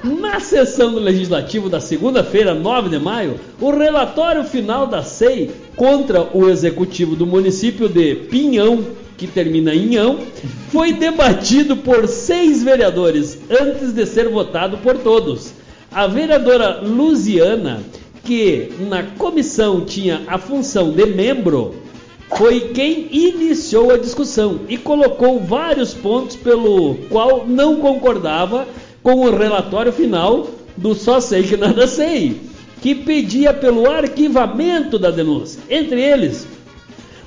Na sessão do Legislativo da segunda-feira, 9 de maio, o relatório final da SEI contra o executivo do município de Pinhão, que termina em Inhão, foi debatido por seis vereadores antes de ser votado por todos. A vereadora Luziana, que na comissão tinha a função de membro, foi quem iniciou a discussão e colocou vários pontos pelo qual não concordava com o relatório final do Só Sei Que Nada Sei, que pedia pelo arquivamento da denúncia. Entre eles,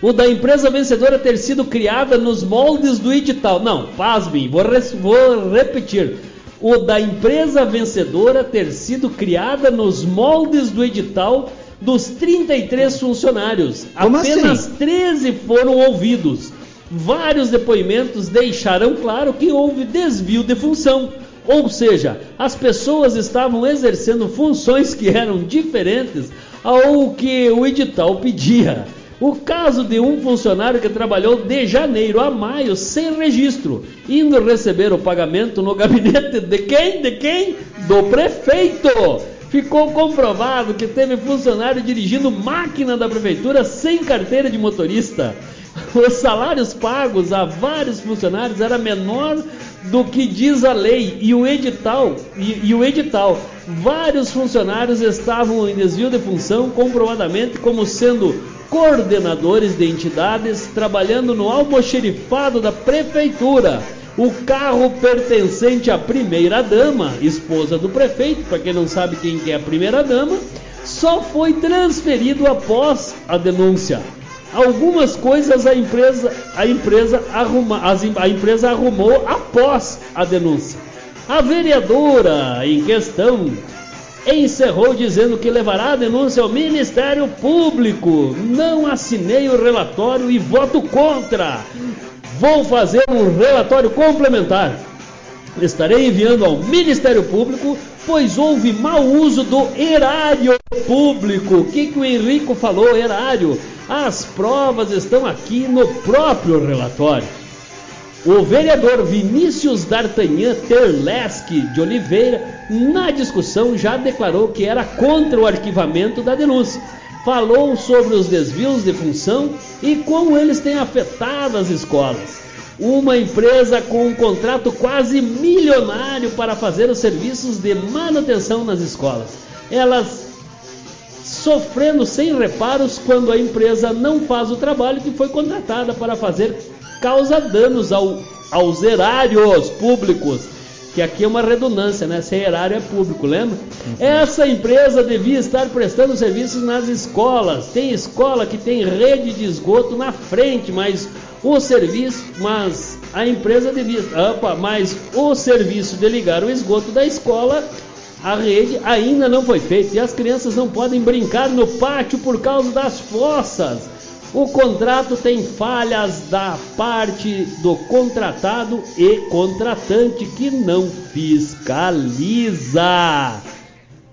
o da empresa vencedora ter sido criada nos moldes do edital. Não, pasmem, vou, vou repetir. O da empresa vencedora ter sido criada nos moldes do edital dos 33 funcionários. Como Apenas assim? 13 foram ouvidos. Vários depoimentos deixaram claro que houve desvio de função ou seja, as pessoas estavam exercendo funções que eram diferentes ao que o edital pedia. O caso de um funcionário que trabalhou de janeiro a maio sem registro, indo receber o pagamento no gabinete de quem? De quem? Do prefeito. Ficou comprovado que teve funcionário dirigindo máquina da prefeitura sem carteira de motorista. Os salários pagos a vários funcionários era menor do que diz a lei e o edital e, e, o edital. Vários funcionários estavam em desvio de função comprovadamente como sendo coordenadores de entidades trabalhando no almoxerifado da prefeitura. O carro pertencente à primeira dama, esposa do prefeito, para quem não sabe quem é a primeira dama, só foi transferido após a denúncia. Algumas coisas a empresa, a empresa, arruma, a empresa arrumou após a denúncia. A vereadora em questão encerrou dizendo que levará a denúncia ao Ministério Público. Não assinei o relatório e voto contra. Vou fazer um relatório complementar. Estarei enviando ao Ministério Público, pois houve mau uso do erário público. O que, que o Henrico falou, erário? As provas estão aqui no próprio relatório. O vereador Vinícius D'Artagnan Terleschi de Oliveira, na discussão, já declarou que era contra o arquivamento da denúncia. Falou sobre os desvios de função e como eles têm afetado as escolas. Uma empresa com um contrato quase milionário para fazer os serviços de manutenção nas escolas. Elas sofrendo sem reparos quando a empresa não faz o trabalho que foi contratada para fazer, causa danos ao, aos erários públicos. Que aqui é uma redundância, né? Se erário é público, lembra? Uhum. Essa empresa devia estar prestando serviços nas escolas. Tem escola que tem rede de esgoto na frente, mas o serviço, mas a empresa devia, opa, mas o serviço de ligar o esgoto da escola a rede ainda não foi feita e as crianças não podem brincar no pátio por causa das fossas. O contrato tem falhas da parte do contratado e contratante que não fiscaliza.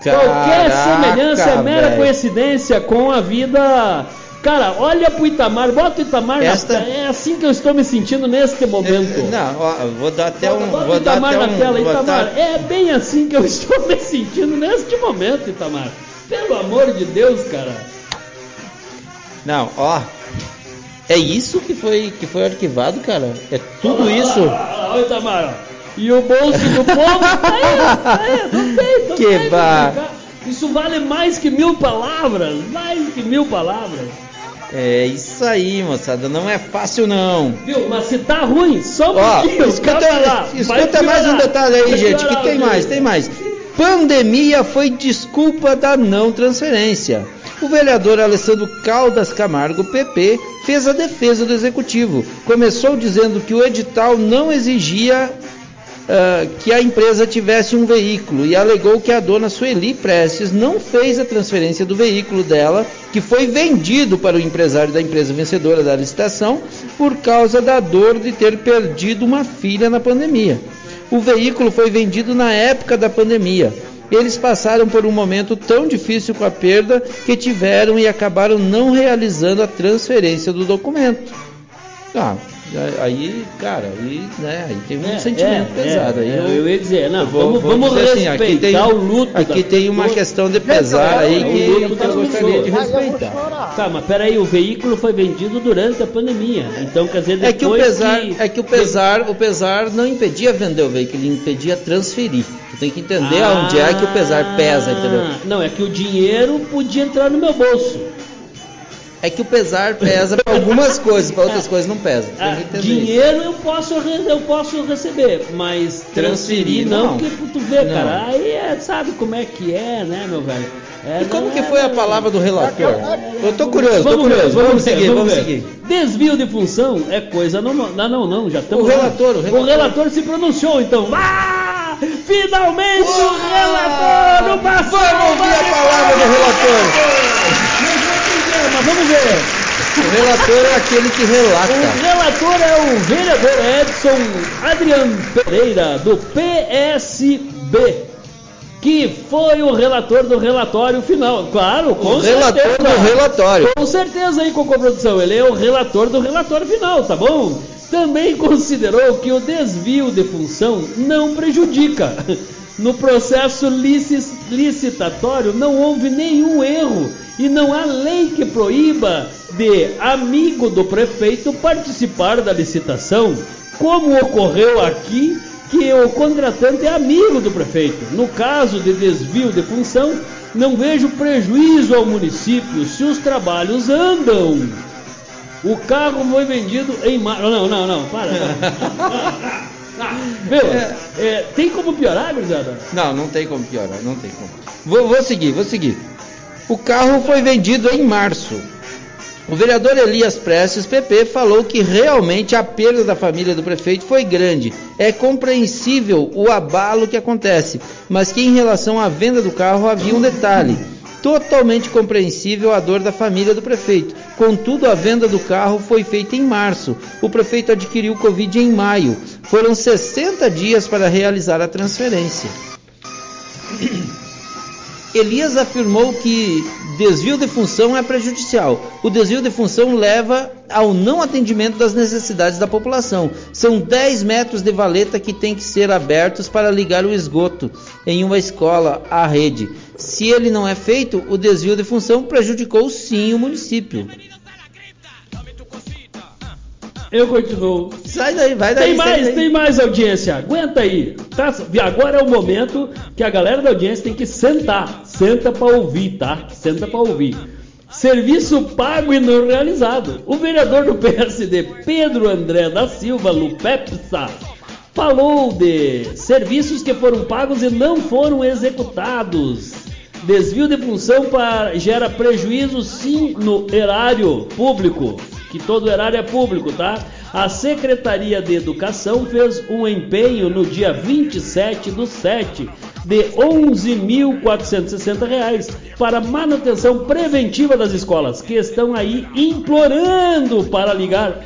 Caraca, Qualquer semelhança é mera véio. coincidência com a vida Cara, olha pro Itamar, bota o Itamar Esta... na É assim que eu estou me sentindo neste momento. Não, ó, vou dar até um. Bota, vou o Itamar dar na um, tela, Itamar. Dar... É bem assim que eu estou me sentindo neste momento, Itamar. Pelo amor de Deus, cara. Não, ó. É isso que foi, que foi arquivado, cara? É tudo ah, isso? Olha o Itamar, E o bolso do povo? é, não tem, não que vai. Isso vale mais que mil palavras. Mais que mil palavras. É isso aí, moçada. Não é fácil, não. Viu? Mas se tá ruim, só um Ó, pouquinho. Escuta, lá, escuta mais um detalhe aí, gente. Que tem mais, tem mais. Pandemia foi desculpa da não transferência. O vereador Alessandro Caldas Camargo, PP, fez a defesa do executivo. Começou dizendo que o edital não exigia uh, que a empresa tivesse um veículo e alegou que a dona Sueli Prestes não fez a transferência do veículo dela, que foi vendido para o empresário da empresa vencedora da licitação, por causa da dor de ter perdido uma filha na pandemia. O veículo foi vendido na época da pandemia. Eles passaram por um momento tão difícil com a perda que tiveram e acabaram não realizando a transferência do documento. Ah, Aí, cara, aí, né, aí tem um É, sentimento é, pesado. é, aí eu, eu ia dizer, não, eu vou- vamos, vamos dizer assim, respeitar aqui tem- o luto. Aqui da tem uma questão de pesar aí que luto eu, das gostaria de respeitar. Tá, mas peraí, o veículo foi vendido durante a pandemia. Então, quer dizer, É que o depois pesar, que- é que o pesar, o pesar não impedia vender o veículo, ele impedia transferir. Tu tem que entender Ah, aonde é que o pesar pesa, entendeu? Não, é que o dinheiro podia entrar no meu bolso. É que o pesar pesa para algumas coisas, para outras coisas não pesa. Ah, dinheiro eu posso, eu posso receber, mas transferir, Transferir, não, não. porque tu vê, Não. cara, aí é, sabe como é que é, né, meu velho? É, E como não que é- foi a palavra do relator? Eu tô curioso, tô Vamos ver, curioso. Vamos ver, seguir, vamos ver. seguir. Desvio de função é coisa normal. Não, não, não, já estamos. O relator, o relator. O relator se pronunciou, então. Ah! Finalmente o relator! Não passou! Vamos ouvir a palavra do relator. Vamos ver. O relator é aquele que relata. O relator é o vereador Edson Adriano Pereira, do PSB, que foi o relator do relatório final. Claro, com O relator certeza. do relatório. Com certeza aí, Cocô Produção, ele é o relator do relatório final, tá bom? Também considerou que o desvio de função não prejudica. No processo lici- licitatório não houve nenhum erro e não há lei que proíba de amigo do prefeito participar da licitação, como ocorreu aqui que o contratante é amigo do prefeito. No caso de desvio de função, não vejo prejuízo ao município se os trabalhos andam. O carro foi vendido em. Não, não, não, para. Ah, Viu? É, tem como piorar, gurizada? Não, não tem como piorar, não tem como. Vou, vou seguir, vou seguir. O carro foi vendido em março. O vereador Elias Prestes, PP, falou que realmente a perda da família do prefeito foi grande. É compreensível o abalo que acontece, mas que em relação à venda do carro havia um detalhe. Totalmente compreensível a dor da família do prefeito. Contudo, a venda do carro foi feita em março. O prefeito adquiriu o Covid em maio. Foram 60 dias para realizar a transferência. Elias afirmou que desvio de função é prejudicial. O desvio de função leva ao não atendimento das necessidades da população. São 10 metros de valeta que têm que ser abertos para ligar o esgoto em uma escola à rede. Se ele não é feito, o desvio de função prejudicou sim o município. Eu continuo. Sai daí, vai daí. Tem mais, daí. tem mais audiência. Aguenta aí. Tá? Agora é o momento que a galera da audiência tem que sentar. Senta pra ouvir, tá? Senta pra ouvir. Serviço pago e não realizado. O vereador do PSD, Pedro André da Silva Lupepsa, falou de serviços que foram pagos e não foram executados. Desvio de função para, gera prejuízo sim no erário público, que todo erário é público, tá? A Secretaria de Educação fez um empenho no dia 27 do 7 de 11.460 reais para manutenção preventiva das escolas, que estão aí implorando para ligar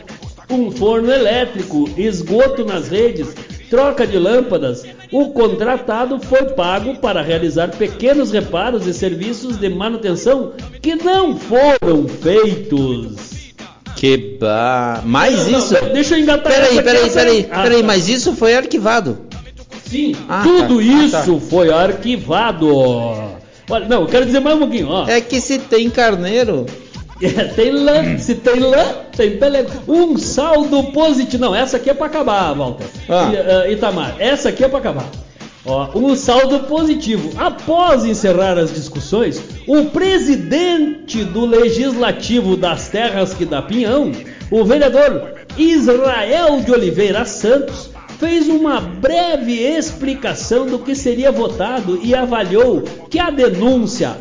um forno elétrico, esgoto nas redes, troca de lâmpadas. O contratado foi pago para realizar pequenos reparos e serviços de manutenção que não foram feitos. Que ba... Mais Não, isso? não, deixa eu engatar Peraí, peraí, peraí, essa- Ah, peraí, tá. mas isso foi arquivado. Sim, Ah, tudo tá. isso Ah, foi arquivado. Olha, não, eu quero dizer mais um pouquinho, ó. É que se tem carneiro. É, tem lã, se tem lã, tem pele. Um saldo positivo. Não, essa aqui é pra acabar, Walter. Ah. I- ah, Itamar, essa aqui é pra acabar. Ó, um saldo positivo. Após encerrar as discussões, o presidente do Legislativo das Terras que dá Pinhão, o vereador Israel de Oliveira Santos, fez uma breve explicação do que seria votado e avaliou que a denúncia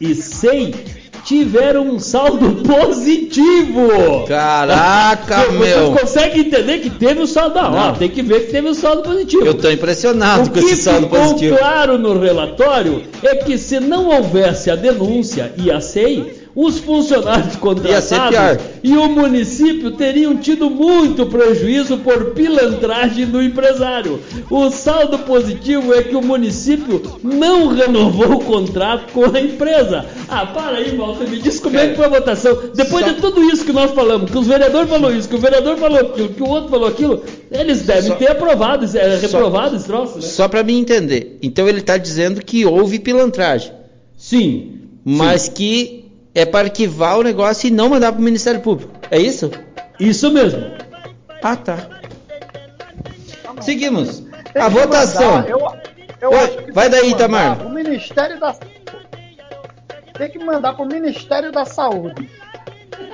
e SEI tiveram um saldo positivo. Caraca, Você meu. consegue entender que teve o saldo? Ah, ó, Não. tem que ver que teve o saldo positivo. Eu tô impressionado o com que esse saldo ficou positivo. claro no relatório é que se não houvesse a denúncia e a SEI, os funcionários contratados e o município teriam tido muito prejuízo por pilantragem do empresário. O saldo positivo é que o município não renovou o contrato com a empresa. Ah, para aí, Walter, me diz como é que foi a votação. Depois Só- de tudo isso que nós falamos, que os vereadores falou isso, que o vereador falou aquilo, que o outro falou aquilo, eles devem Só- ter aprovado, é, Só- reprovado esse troço, né? Só para mim entender. Então ele está dizendo que houve pilantragem, Sim. mas que é para arquivar o negócio e não mandar para o Ministério Público. É isso? Isso mesmo. Ah, tá. Seguimos. Tem A votação. eu, eu Oi, acho que vai tem daí, que mandar Itamar. O Ministério da tem que mandar para o Ministério da Saúde.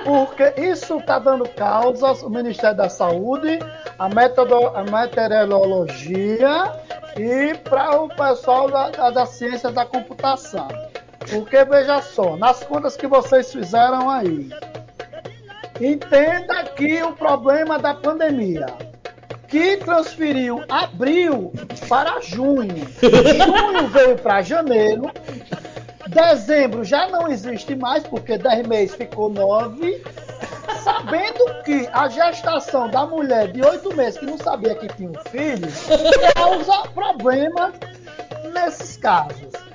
Porque isso está dando causas, o Ministério da Saúde, a, metodo, a meteorologia e para o pessoal da, da, da ciência da computação. Porque veja só, nas contas que vocês fizeram aí, entenda que o problema da pandemia que transferiu abril para junho. Junho veio para janeiro. Dezembro já não existe mais, porque 10 meses ficou 9. Sabendo que a gestação da mulher de 8 meses que não sabia que tinha um filho causa problemas nesses casos.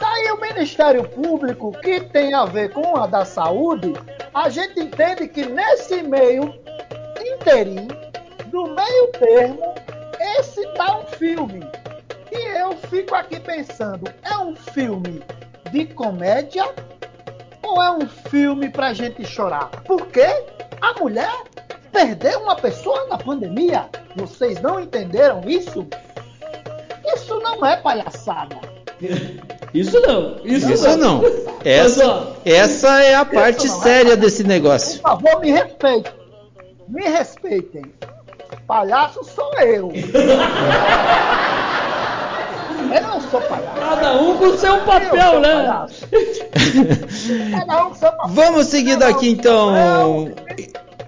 Daí o Ministério Público, que tem a ver com a da saúde, a gente entende que nesse meio inteirinho, do meio termo, esse tá um filme. E eu fico aqui pensando, é um filme de comédia ou é um filme pra gente chorar? Porque a mulher perdeu uma pessoa na pandemia. Vocês não entenderam isso? Isso não é palhaçada. Isso não. Isso, Isso não. Mas, Essa, essa é a parte não é séria desse negócio. Por favor, me respeitem. Me respeitem. Palhaço sou eu. Eu não sou palhaço. Cada um com o seu Eu papel, né? Cada um com seu papel. Vamos seguir daqui então,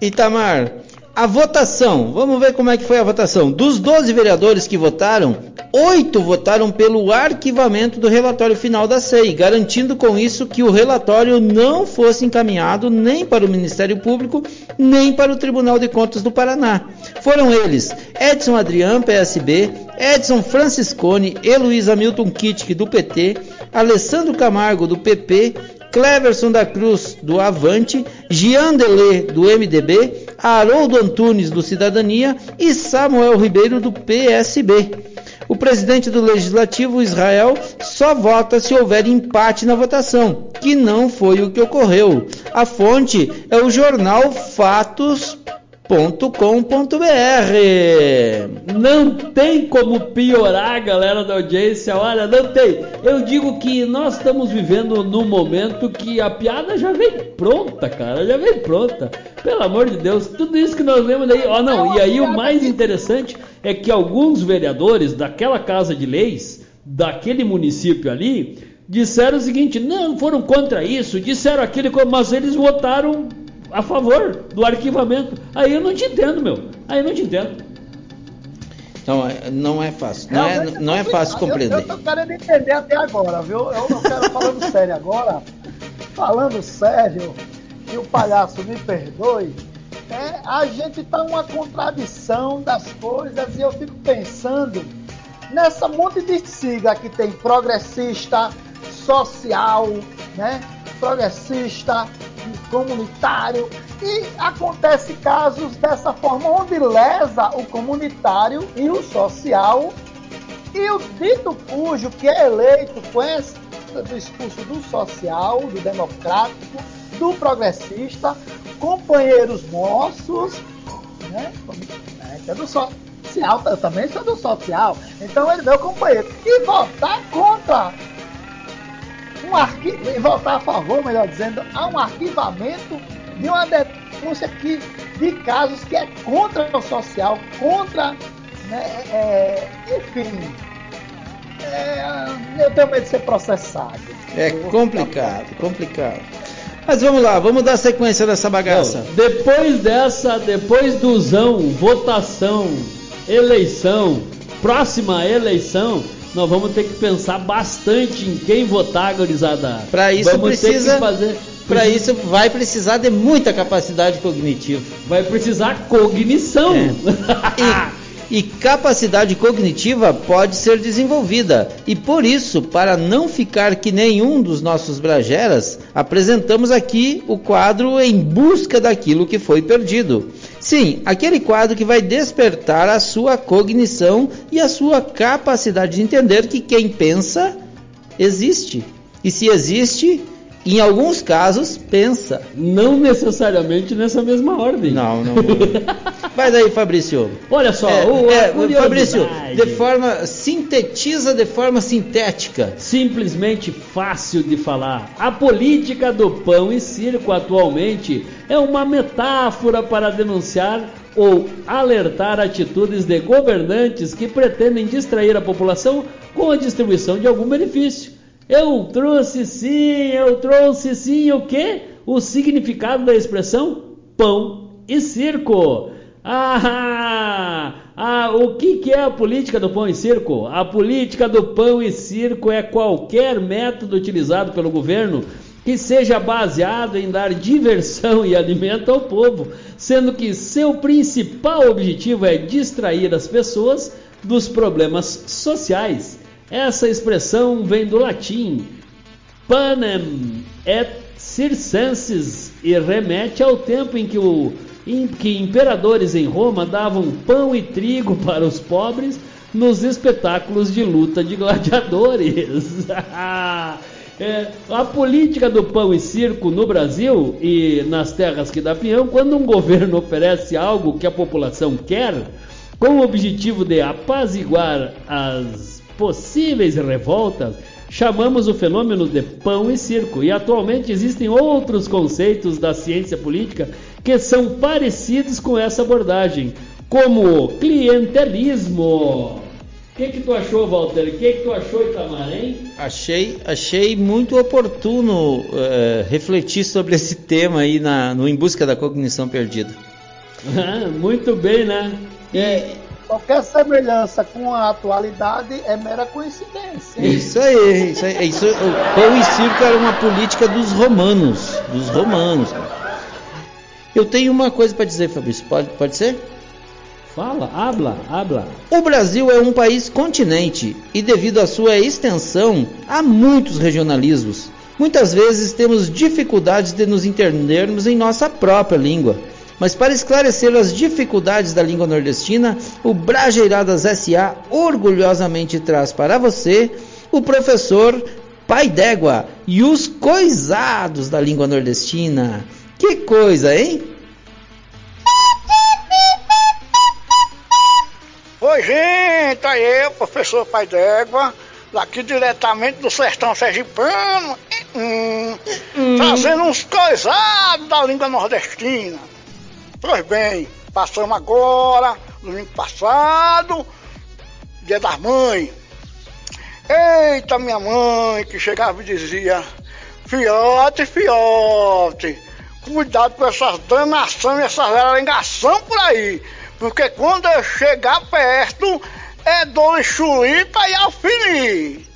Itamar. A votação, vamos ver como é que foi a votação. Dos 12 vereadores que votaram, oito votaram pelo arquivamento do relatório final da SEI, garantindo com isso que o relatório não fosse encaminhado nem para o Ministério Público, nem para o Tribunal de Contas do Paraná. Foram eles Edson Adrian, PSB, Edson Franciscone Luiz Hamilton Kittig, do PT, Alessandro Camargo, do PP, Cleverson da Cruz, do Avante, Gian Delê, do MDB, Haroldo Antunes, do Cidadania e Samuel Ribeiro, do PSB. O presidente do Legislativo, Israel, só vota se houver empate na votação, que não foi o que ocorreu. A fonte é o jornal fatos.com.br. Não tem como piorar, galera da audiência. Olha, não tem. Eu digo que nós estamos vivendo num momento que a piada já vem pronta, cara. Já vem pronta. Pelo amor de Deus, tudo isso que nós vemos aí. Ó, não, e aí o mais interessante é que alguns vereadores daquela casa de leis, daquele município ali, disseram o seguinte: não, foram contra isso, disseram aquilo, mas eles votaram a favor do arquivamento. Aí eu não te entendo, meu. Aí eu não te entendo. Então, é- não é fácil. Não é, Realmente não é fácil compreender. Eu, eu tô querendo entender até agora, viu? Eu não quero falando sério agora. Falando sério, que o palhaço me perdoe. É, a gente tá uma contradição das coisas e eu fico pensando nessa monte de sigla que tem progressista, social, né? Progressista, comunitário e acontece casos dessa forma onde lesa o comunitário e o social e o dito cujo que é eleito com esse discurso do social, do democrático, do progressista, companheiros nossos, né? É, do social, também sou do social, então ele é meu companheiro. E votar contra um arqui... e votar a favor, melhor dizendo, a um arquivamento de uma denúncia que, de casos que é contra o social, contra, né, é, enfim, é, eu tenho medo de ser processado. É complicado, complicado. Mas vamos lá, vamos dar sequência dessa bagaça. Não, depois dessa, depois do zão, votação, eleição, próxima eleição, nós vamos ter que pensar bastante em quem votar, gurizada. Pra isso vamos precisa- fazer Para isso vai precisar de muita capacidade cognitiva. Vai precisar cognição. É. E, e capacidade cognitiva pode ser desenvolvida. E por isso, para não ficar que nenhum dos nossos brageras, apresentamos aqui o quadro Em Busca daquilo que foi perdido. Sim, aquele quadro que vai despertar a sua cognição e a sua capacidade de entender que quem pensa existe. E se existe, em alguns casos, pensa. Não necessariamente nessa mesma ordem. Não, não. Vai daí, Fabrício. Olha só, É, o, é. Fabrício, de forma sintetiza de forma sintética. simplesmente fácil de falar. A política do pão e circo atualmente é uma metáfora para denunciar ou alertar atitudes de governantes que pretendem distrair a população com a distribuição de algum benefício. Eu trouxe sim, eu trouxe sim o quê? O significado da expressão pão e circo. Ah, ah, o que, que é a política do pão e circo? A política do pão e circo é qualquer método utilizado pelo governo que seja baseado em dar diversão e alimento ao povo, sendo que seu principal objetivo é distrair as pessoas dos problemas sociais. Essa expressão vem do latim panem et circenses e remete ao tempo em que, o, em que imperadores em Roma davam pão e trigo para os pobres nos espetáculos de luta de gladiadores. É, a política do pão e circo no Brasil e nas terras que dá peão, quando um governo oferece algo que a população quer, com o objetivo de apaziguar as possíveis revoltas, chamamos o fenômeno de pão e circo. E atualmente existem outros conceitos da ciência política que são parecidos com essa abordagem, como o clientelismo. O que, que tu achou, Walter? O que, que tu achou, Itamarém? Achei, achei muito oportuno eh, refletir sobre esse tema aí na, no Em Busca da Cognição Perdida. Muito bem, né? É, qualquer semelhança com a atualidade é mera coincidência. Isso aí, isso aí. Isso, o pão e circo era uma política dos romanos. Dos romanos. Eu tenho uma coisa para dizer, Fabrício. Pode, pode ser? Fala, habla, habla. O Brasil é um país continente e, devido à sua extensão, há muitos regionalismos. Muitas vezes temos dificuldades de nos entendermos em nossa própria língua. Mas para esclarecer as dificuldades da língua nordestina, o Brajeiradas SA orgulhosamente traz para você o professor Pai d'Égua e os coisados da língua nordestina. Que coisa, hein? Oi, gente, aí eu, professor Pai d'Égua, daqui diretamente do sertão sergipano, hum, trazendo uns coisados da língua nordestina. Pois bem, passamos agora, domingo passado, dia das mães. Eita, minha mãe, que chegava e dizia, fiote, fiote, cuidado com essas danações e essas arengação por aí. Porque quando eu chegar perto, é dor chulita e alfini.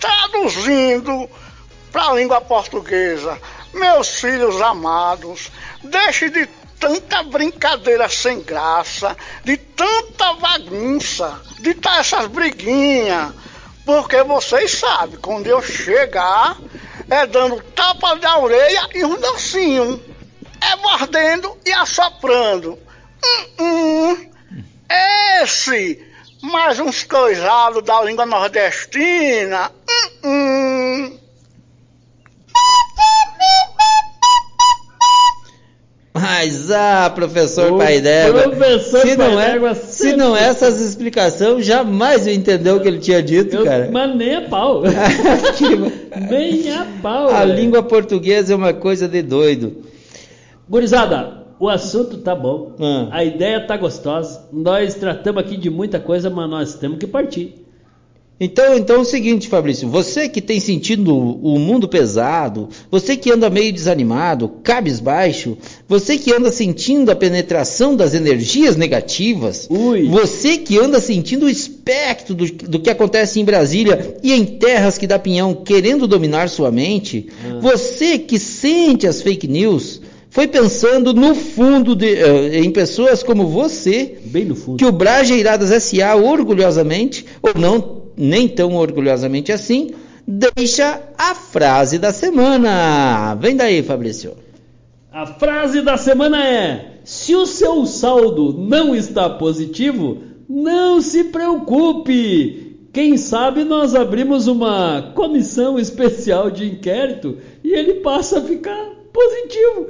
Traduzindo para a língua portuguesa, meus filhos amados, deixe de tanta brincadeira sem graça, de tanta bagunça, de tá essas briguinhas. Porque vocês sabem, quando eu chegar, é dando tapa da orelha e um docinho. É mordendo e assoprando. Hum, hum. Esse, mais uns coisados da língua nordestina. Ah, professor O Pai d'Égua, professor se não é, d'Égua se sempre- não é essas explicações, jamais eu entendeu o que ele tinha dito, Eu- cara. mas nem a pau. nem a pau. A velho. língua portuguesa é uma coisa de doido. Gurizada, o assunto tá bom. Hum. A ideia tá gostosa. Nós tratamos aqui de muita coisa, mas nós temos que partir. Então, então é o seguinte, Fabrício, você que tem sentido o mundo pesado, você que anda meio desanimado, cabisbaixo, você que anda sentindo a penetração das energias negativas, Ui. você que anda sentindo o espectro do, do que acontece em Brasília e em terras que dá pinhão querendo dominar sua mente, você que sente as fake news, foi pensando no fundo de, eh, em pessoas como você, Bem no fundo. que o Brajeiradas SA orgulhosamente, ou não nem tão orgulhosamente assim, deixa a frase da semana. Vem daí, Fabrício. A frase da semana é: se o seu saldo não está positivo, não se preocupe. Quem sabe nós abrimos uma comissão especial de inquérito e ele passa a ficar positivo.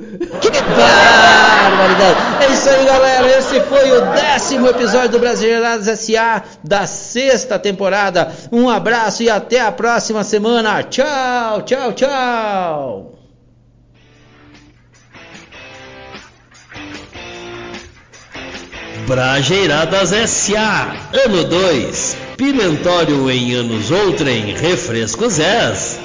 Barbaridade. É isso aí, galera. Esse foi o décimo episódio do Brasileiradas SA da sexta temporada. Um abraço e até a próxima semana. Tchau, tchau, tchau. Brajeiradas SA, ano 2. Pimentório em anos outrem, refrescos S.